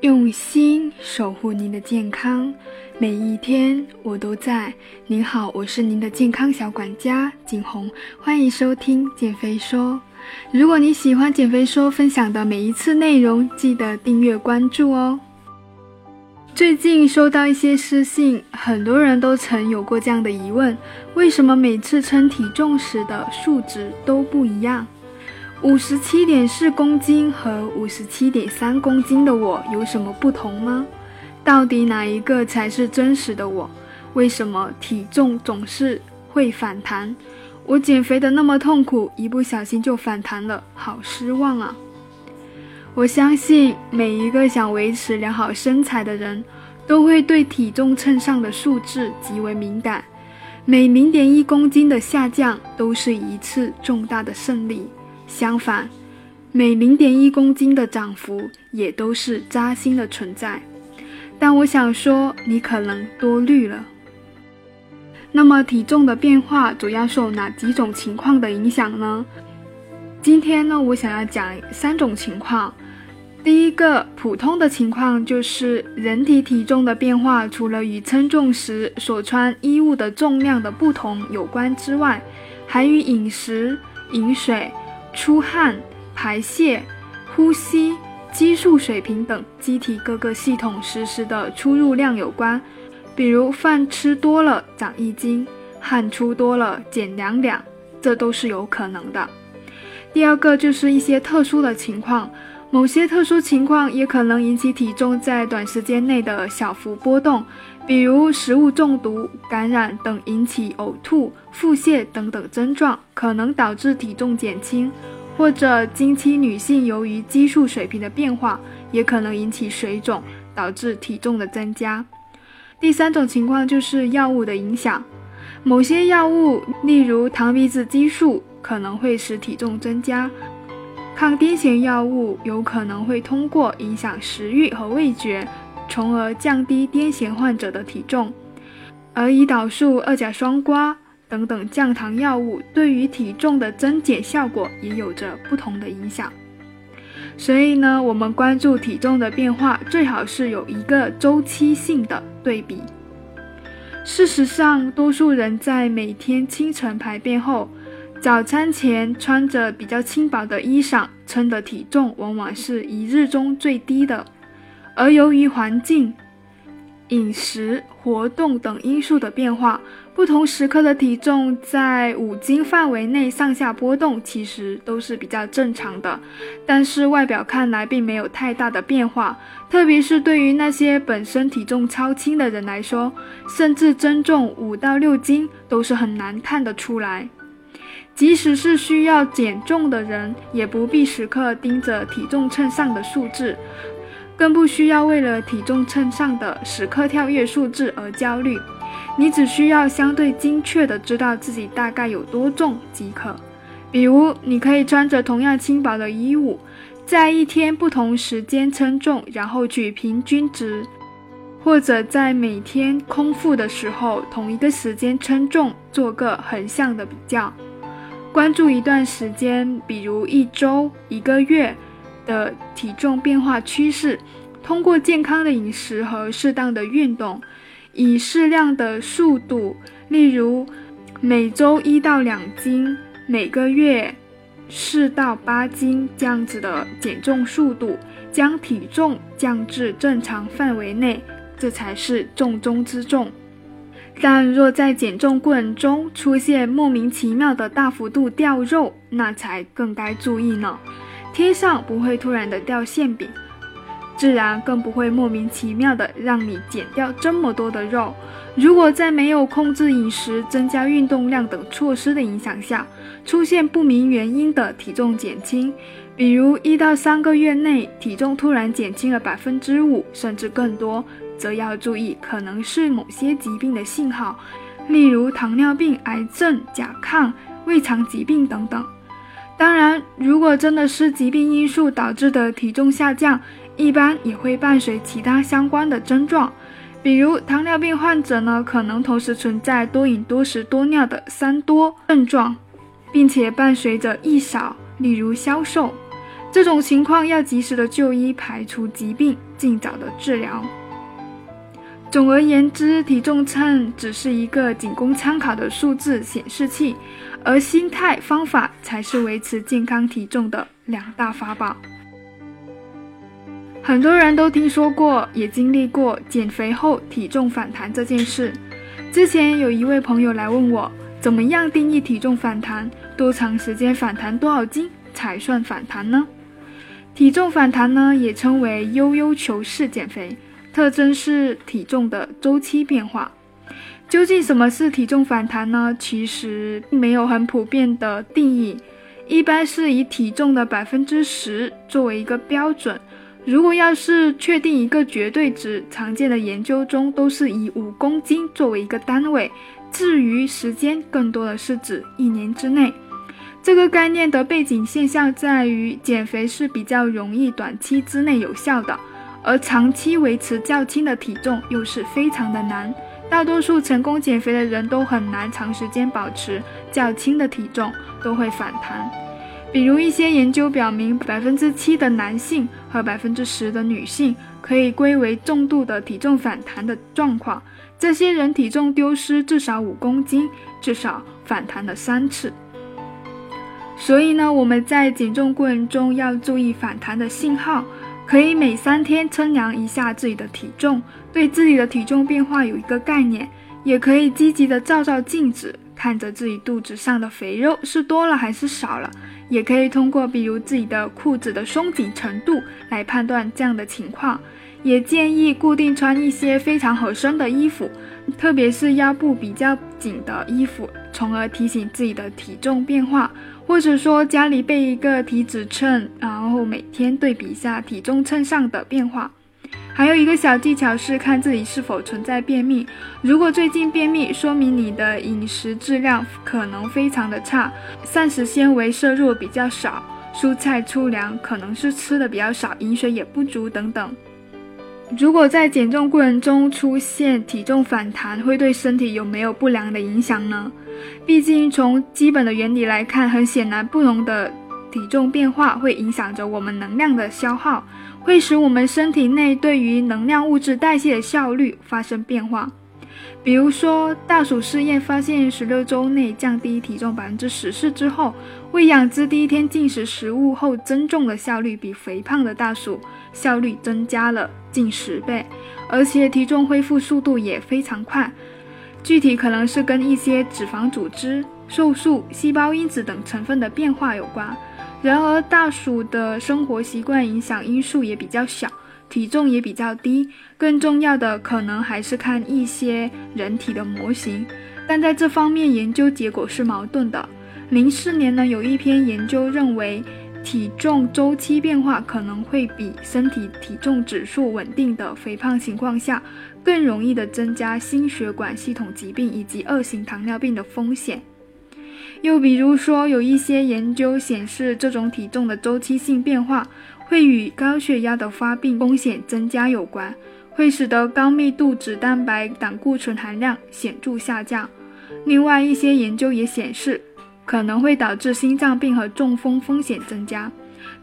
用心守护您的健康，每一天我都在。您好，我是您的健康小管家景红，欢迎收听减肥说。如果你喜欢减肥说分享的每一次内容，记得订阅关注哦。最近收到一些私信，很多人都曾有过这样的疑问：为什么每次称体重时的数值都不一样？五十七点四公斤和五十七点三公斤的我有什么不同吗？到底哪一个才是真实的我？为什么体重总是会反弹？我减肥的那么痛苦，一不小心就反弹了，好失望啊！我相信每一个想维持良好身材的人，都会对体重秤上的数字极为敏感，每零点一公斤的下降都是一次重大的胜利。相反，每零点一公斤的涨幅也都是扎心的存在。但我想说，你可能多虑了。那么，体重的变化主要受哪几种情况的影响呢？今天呢，我想要讲三种情况。第一个普通的情况就是人体体重的变化，除了与称重时所穿衣物的重量的不同有关之外，还与饮食、饮水。出汗、排泄、呼吸、激素水平等机体各个系统实时的出入量有关，比如饭吃多了长一斤，汗出多了减两两，这都是有可能的。第二个就是一些特殊的情况，某些特殊情况也可能引起体重在短时间内的小幅波动，比如食物中毒、感染等引起呕吐、腹泻等等症状，可能导致体重减轻。或者经期女性由于激素水平的变化，也可能引起水肿，导致体重的增加。第三种情况就是药物的影响，某些药物，例如糖皮质激素，可能会使体重增加；抗癫痫药物有可能会通过影响食欲和味觉，从而降低癫痫患者的体重；而胰岛素、二甲双胍。等等降糖药物对于体重的增减效果也有着不同的影响，所以呢，我们关注体重的变化，最好是有一个周期性的对比。事实上，多数人在每天清晨排便后，早餐前穿着比较轻薄的衣裳，称的体重往往是一日中最低的，而由于环境。饮食、活动等因素的变化，不同时刻的体重在五斤范围内上下波动，其实都是比较正常的。但是外表看来并没有太大的变化，特别是对于那些本身体重超轻的人来说，甚至增重五到六斤都是很难看得出来。即使是需要减重的人，也不必时刻盯着体重秤上的数字。更不需要为了体重秤上的时刻跳跃数字而焦虑，你只需要相对精确的知道自己大概有多重即可。比如，你可以穿着同样轻薄的衣物，在一天不同时间称重，然后取平均值；或者在每天空腹的时候同一个时间称重，做个横向的比较。关注一段时间，比如一周、一个月。的体重变化趋势，通过健康的饮食和适当的运动，以适量的速度，例如每周一到两斤，每个月四到八斤这样子的减重速度，将体重降至正常范围内，这才是重中之重。但若在减重过程中出现莫名其妙的大幅度掉肉，那才更该注意呢。天上不会突然的掉馅饼，自然更不会莫名其妙的让你减掉这么多的肉。如果在没有控制饮食、增加运动量等措施的影响下，出现不明原因的体重减轻，比如一到三个月内体重突然减轻了百分之五甚至更多，则要注意可能是某些疾病的信号，例如糖尿病、癌症、甲亢、胃肠疾病等等。当然，如果真的是疾病因素导致的体重下降，一般也会伴随其他相关的症状，比如糖尿病患者呢，可能同时存在多饮多食多尿的三多症状，并且伴随着易少，例如消瘦。这种情况要及时的就医，排除疾病，尽早的治疗。总而言之，体重秤只是一个仅供参考的数字显示器，而心态方法才是维持健康体重的两大法宝。很多人都听说过，也经历过减肥后体重反弹这件事。之前有一位朋友来问我，怎么样定义体重反弹？多长时间反弹多少斤才算反弹呢？体重反弹呢，也称为悠悠球式减肥。特征是体重的周期变化。究竟什么是体重反弹呢？其实并没有很普遍的定义，一般是以体重的百分之十作为一个标准。如果要是确定一个绝对值，常见的研究中都是以五公斤作为一个单位。至于时间，更多的是指一年之内。这个概念的背景现象在于，减肥是比较容易短期之内有效的。而长期维持较轻的体重又是非常的难，大多数成功减肥的人都很难长时间保持较轻的体重，都会反弹。比如一些研究表明，百分之七的男性和百分之十的女性可以归为重度的体重反弹的状况，这些人体重丢失至少五公斤，至少反弹了三次。所以呢，我们在减重过程中要注意反弹的信号。可以每三天称量一下自己的体重，对自己的体重变化有一个概念；也可以积极的照照镜子，看着自己肚子上的肥肉是多了还是少了；也可以通过比如自己的裤子的松紧程度来判断这样的情况。也建议固定穿一些非常合身的衣服，特别是腰部比较紧的衣服，从而提醒自己的体重变化。或者说家里备一个体脂秤，然后每天对比一下体重秤上的变化。还有一个小技巧是看自己是否存在便秘。如果最近便秘，说明你的饮食质量可能非常的差，膳食纤维摄入比较少，蔬菜粗粮可能是吃的比较少，饮水也不足等等。如果在减重过程中出现体重反弹，会对身体有没有不良的影响呢？毕竟从基本的原理来看，很显然，不同的体重变化会影响着我们能量的消耗，会使我们身体内对于能量物质代谢的效率发生变化。比如说，大鼠试验发现，十六周内降低体重百分之十四之后，喂养之第一天进食食物后增重的效率比肥胖的大鼠效率增加了近十倍，而且体重恢复速度也非常快。具体可能是跟一些脂肪组织、瘦素、细胞因子等成分的变化有关。然而，大鼠的生活习惯影响因素也比较小。体重也比较低，更重要的可能还是看一些人体的模型，但在这方面研究结果是矛盾的。零四年呢，有一篇研究认为，体重周期变化可能会比身体体重指数稳定的肥胖情况下，更容易的增加心血管系统疾病以及二型糖尿病的风险。又比如说，有一些研究显示，这种体重的周期性变化。会与高血压的发病风险增加有关，会使得高密度脂蛋白胆固醇含量显著下降。另外，一些研究也显示，可能会导致心脏病和中风风险增加。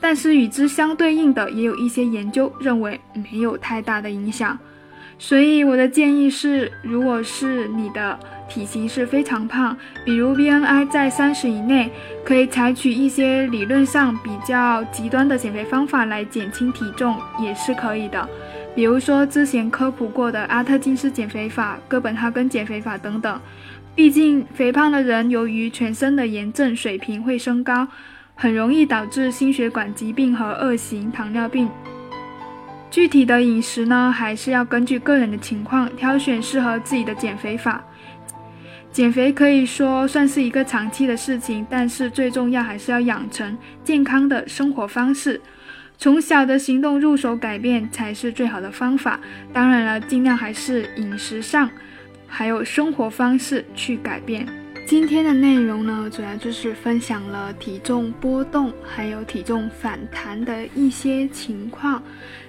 但是与之相对应的，也有一些研究认为没有太大的影响。所以我的建议是，如果是你的体型是非常胖，比如 BMI 在三十以内，可以采取一些理论上比较极端的减肥方法来减轻体重，也是可以的。比如说之前科普过的阿特金斯减肥法、哥本哈根减肥法等等。毕竟肥胖的人由于全身的炎症水平会升高，很容易导致心血管疾病和二型糖尿病。具体的饮食呢，还是要根据个人的情况挑选适合自己的减肥法。减肥可以说算是一个长期的事情，但是最重要还是要养成健康的生活方式，从小的行动入手改变才是最好的方法。当然了，尽量还是饮食上，还有生活方式去改变。今天的内容呢，主要就是分享了体重波动还有体重反弹的一些情况。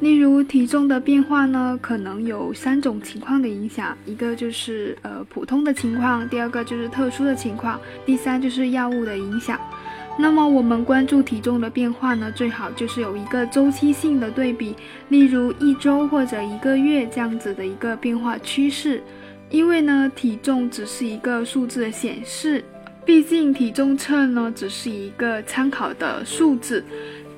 例如体重的变化呢，可能有三种情况的影响，一个就是呃普通的情况，第二个就是特殊的情况，第三就是药物的影响。那么我们关注体重的变化呢，最好就是有一个周期性的对比，例如一周或者一个月这样子的一个变化趋势。因为呢，体重只是一个数字的显示，毕竟体重秤呢只是一个参考的数字，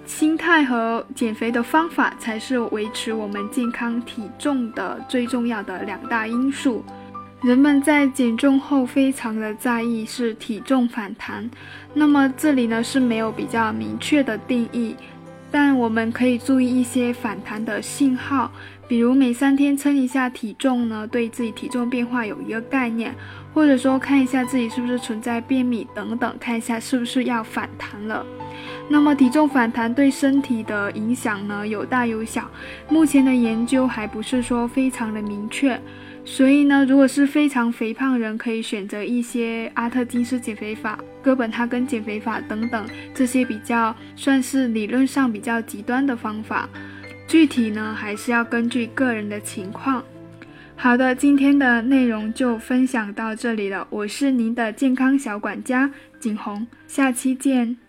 心态和减肥的方法才是维持我们健康体重的最重要的两大因素。人们在减重后非常的在意是体重反弹，那么这里呢是没有比较明确的定义，但我们可以注意一些反弹的信号，比如每三天称一下体重呢，对自己体重变化有一个概念，或者说看一下自己是不是存在便秘等等，看一下是不是要反弹了。那么体重反弹对身体的影响呢有大有小，目前的研究还不是说非常的明确。所以呢，如果是非常肥胖人，可以选择一些阿特金斯减肥法、哥本哈根减肥法等等这些比较算是理论上比较极端的方法。具体呢，还是要根据个人的情况。好的，今天的内容就分享到这里了。我是您的健康小管家景红，下期见。